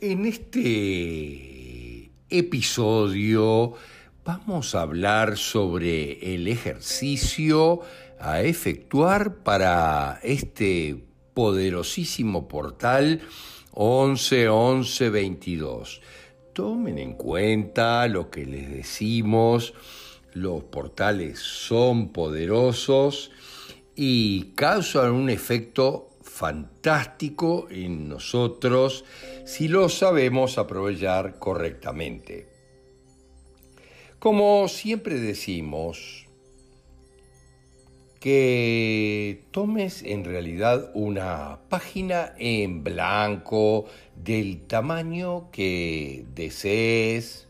En este episodio vamos a hablar sobre el ejercicio a efectuar para este poderosísimo portal 111122. Tomen en cuenta lo que les decimos, los portales son poderosos y causan un efecto fantástico en nosotros si lo sabemos aprovechar correctamente. Como siempre decimos, que tomes en realidad una página en blanco del tamaño que desees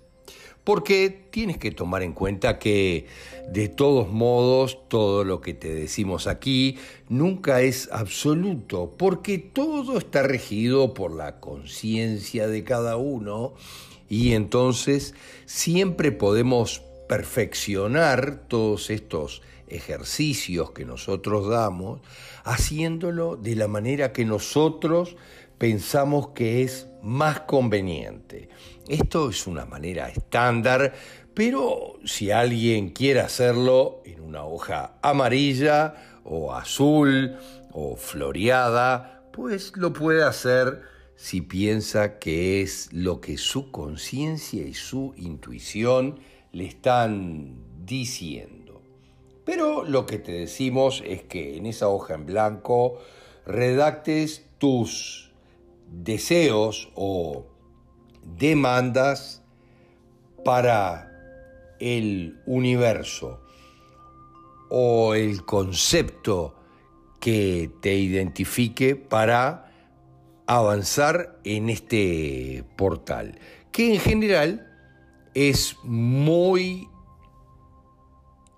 porque tienes que tomar en cuenta que de todos modos todo lo que te decimos aquí nunca es absoluto, porque todo está regido por la conciencia de cada uno y entonces siempre podemos perfeccionar todos estos ejercicios que nosotros damos, haciéndolo de la manera que nosotros pensamos que es más conveniente. Esto es una manera estándar, pero si alguien quiere hacerlo en una hoja amarilla o azul o floreada, pues lo puede hacer si piensa que es lo que su conciencia y su intuición le están diciendo. Pero lo que te decimos es que en esa hoja en blanco redactes tus deseos o demandas para el universo o el concepto que te identifique para avanzar en este portal, que en general es muy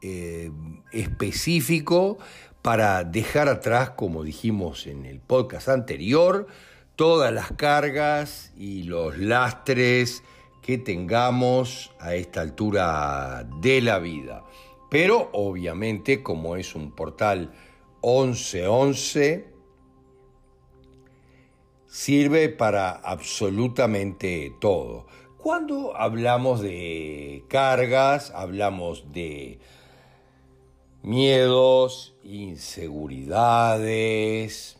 eh, específico para dejar atrás, como dijimos en el podcast anterior, todas las cargas y los lastres que tengamos a esta altura de la vida. Pero obviamente como es un portal 1111, sirve para absolutamente todo. Cuando hablamos de cargas, hablamos de miedos, inseguridades,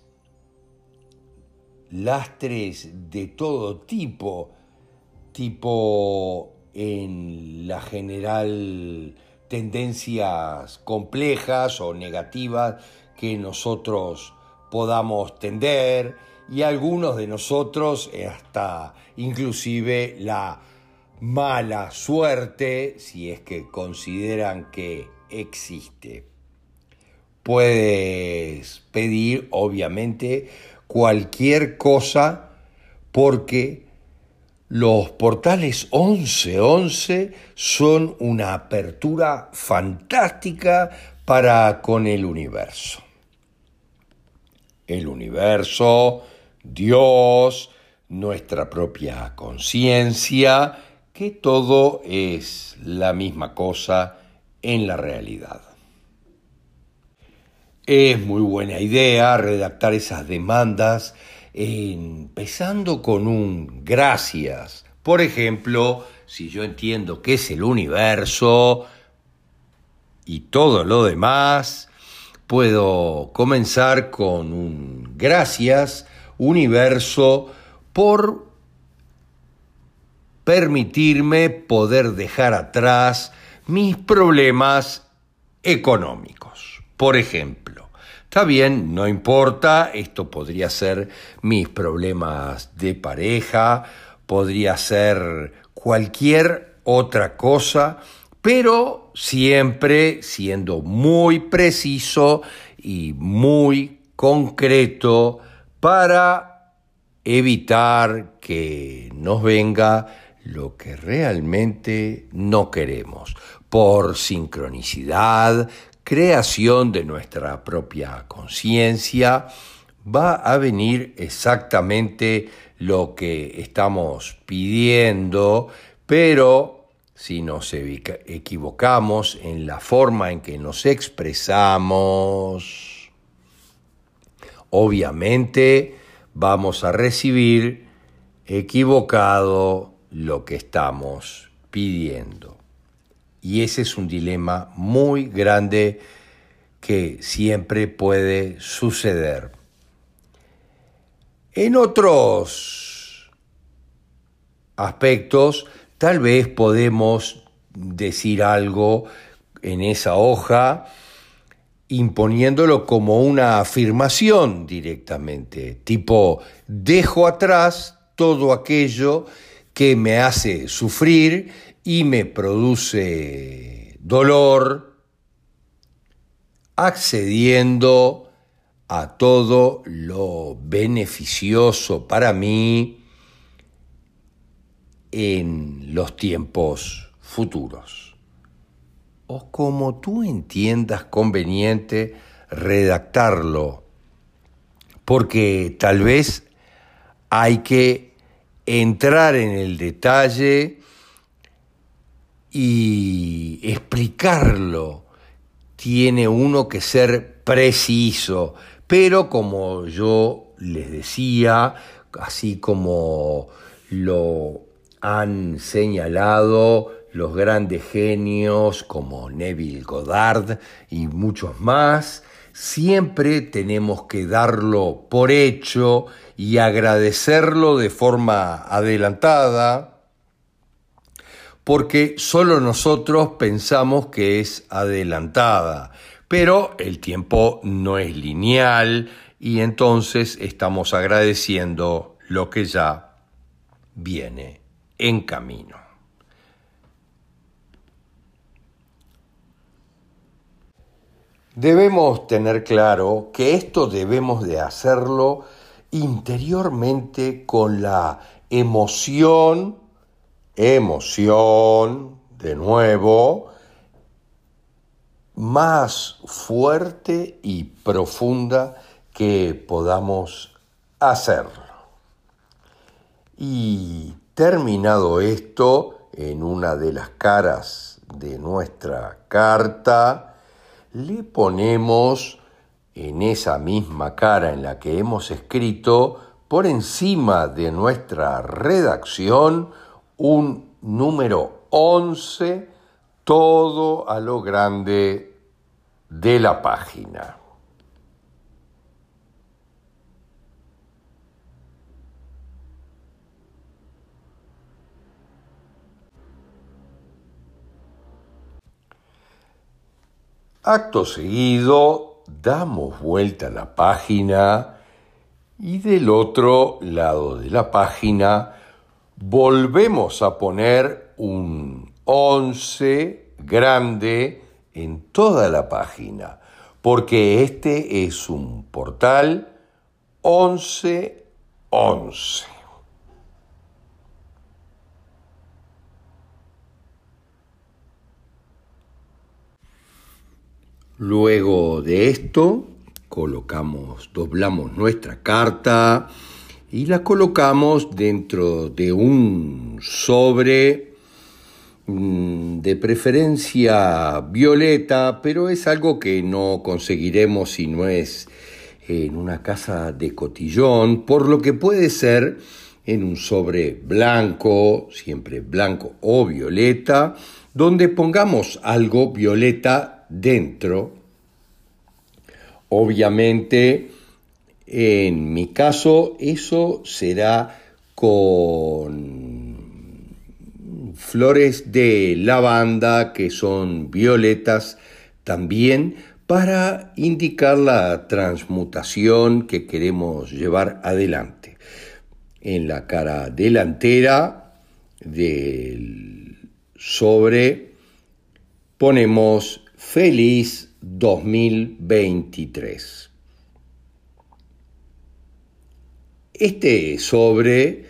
lastres de todo tipo, tipo en la general tendencias complejas o negativas que nosotros podamos tender y algunos de nosotros hasta inclusive la mala suerte si es que consideran que existe. Puedes pedir obviamente cualquier cosa porque los portales 1111 son una apertura fantástica para con el universo. El universo, Dios, nuestra propia conciencia, que todo es la misma cosa en la realidad. Es muy buena idea redactar esas demandas empezando con un gracias. Por ejemplo, si yo entiendo que es el universo y todo lo demás, puedo comenzar con un gracias universo por permitirme poder dejar atrás mis problemas económicos. Por ejemplo, Está bien, no importa, esto podría ser mis problemas de pareja, podría ser cualquier otra cosa, pero siempre siendo muy preciso y muy concreto para evitar que nos venga lo que realmente no queremos, por sincronicidad, creación de nuestra propia conciencia, va a venir exactamente lo que estamos pidiendo, pero si nos equivocamos en la forma en que nos expresamos, obviamente vamos a recibir equivocado lo que estamos pidiendo. Y ese es un dilema muy grande que siempre puede suceder. En otros aspectos, tal vez podemos decir algo en esa hoja imponiéndolo como una afirmación directamente, tipo, dejo atrás todo aquello que me hace sufrir y me produce dolor, accediendo a todo lo beneficioso para mí en los tiempos futuros. O como tú entiendas conveniente redactarlo, porque tal vez hay que entrar en el detalle y explicarlo. Tiene uno que ser preciso, pero como yo les decía, así como lo han señalado los grandes genios como Neville Goddard y muchos más, siempre tenemos que darlo por hecho y agradecerlo de forma adelantada, porque solo nosotros pensamos que es adelantada, pero el tiempo no es lineal y entonces estamos agradeciendo lo que ya viene en camino. Debemos tener claro que esto debemos de hacerlo interiormente con la emoción, emoción, de nuevo, más fuerte y profunda que podamos hacerlo. Y terminado esto, en una de las caras de nuestra carta, le ponemos en esa misma cara en la que hemos escrito, por encima de nuestra redacción, un número 11, todo a lo grande de la página. Acto seguido, damos vuelta a la página y del otro lado de la página volvemos a poner un 11 grande en toda la página, porque este es un portal 1111. Luego de esto, colocamos, doblamos nuestra carta y la colocamos dentro de un sobre mm, de preferencia violeta, pero es algo que no conseguiremos si no es en una casa de cotillón, por lo que puede ser en un sobre blanco, siempre blanco o violeta, donde pongamos algo violeta dentro. Obviamente, en mi caso, eso será con flores de lavanda que son violetas también para indicar la transmutación que queremos llevar adelante. En la cara delantera del sobre ponemos Feliz 2023. Este sobre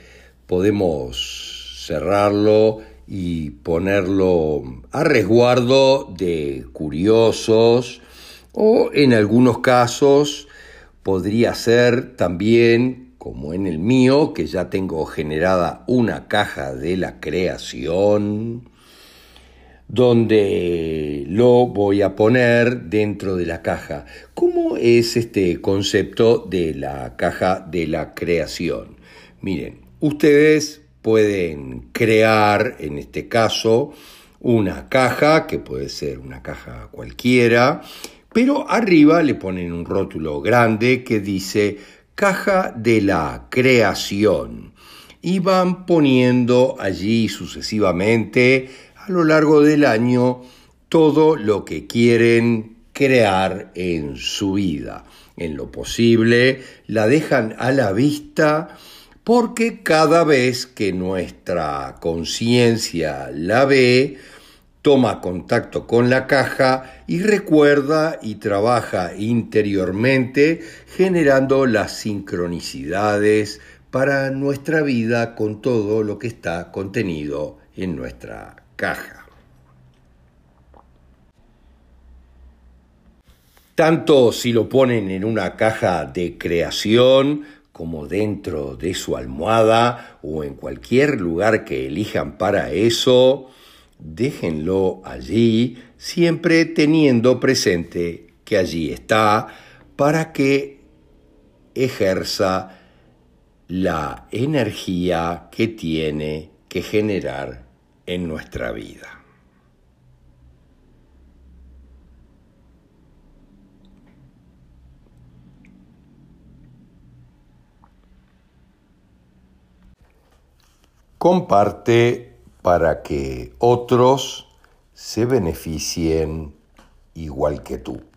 podemos cerrarlo y ponerlo a resguardo de curiosos o en algunos casos podría ser también como en el mío, que ya tengo generada una caja de la creación, donde lo voy a poner dentro de la caja. ¿Cómo es este concepto de la caja de la creación? Miren, ustedes pueden crear, en este caso, una caja, que puede ser una caja cualquiera, pero arriba le ponen un rótulo grande que dice caja de la creación y van poniendo allí sucesivamente a lo largo del año todo lo que quieren crear en su vida. En lo posible la dejan a la vista porque cada vez que nuestra conciencia la ve, toma contacto con la caja y recuerda y trabaja interiormente generando las sincronicidades para nuestra vida con todo lo que está contenido en nuestra caja. Tanto si lo ponen en una caja de creación como dentro de su almohada o en cualquier lugar que elijan para eso, déjenlo allí, siempre teniendo presente que allí está para que ejerza la energía que tiene que generar en nuestra vida. Comparte para que otros se beneficien igual que tú.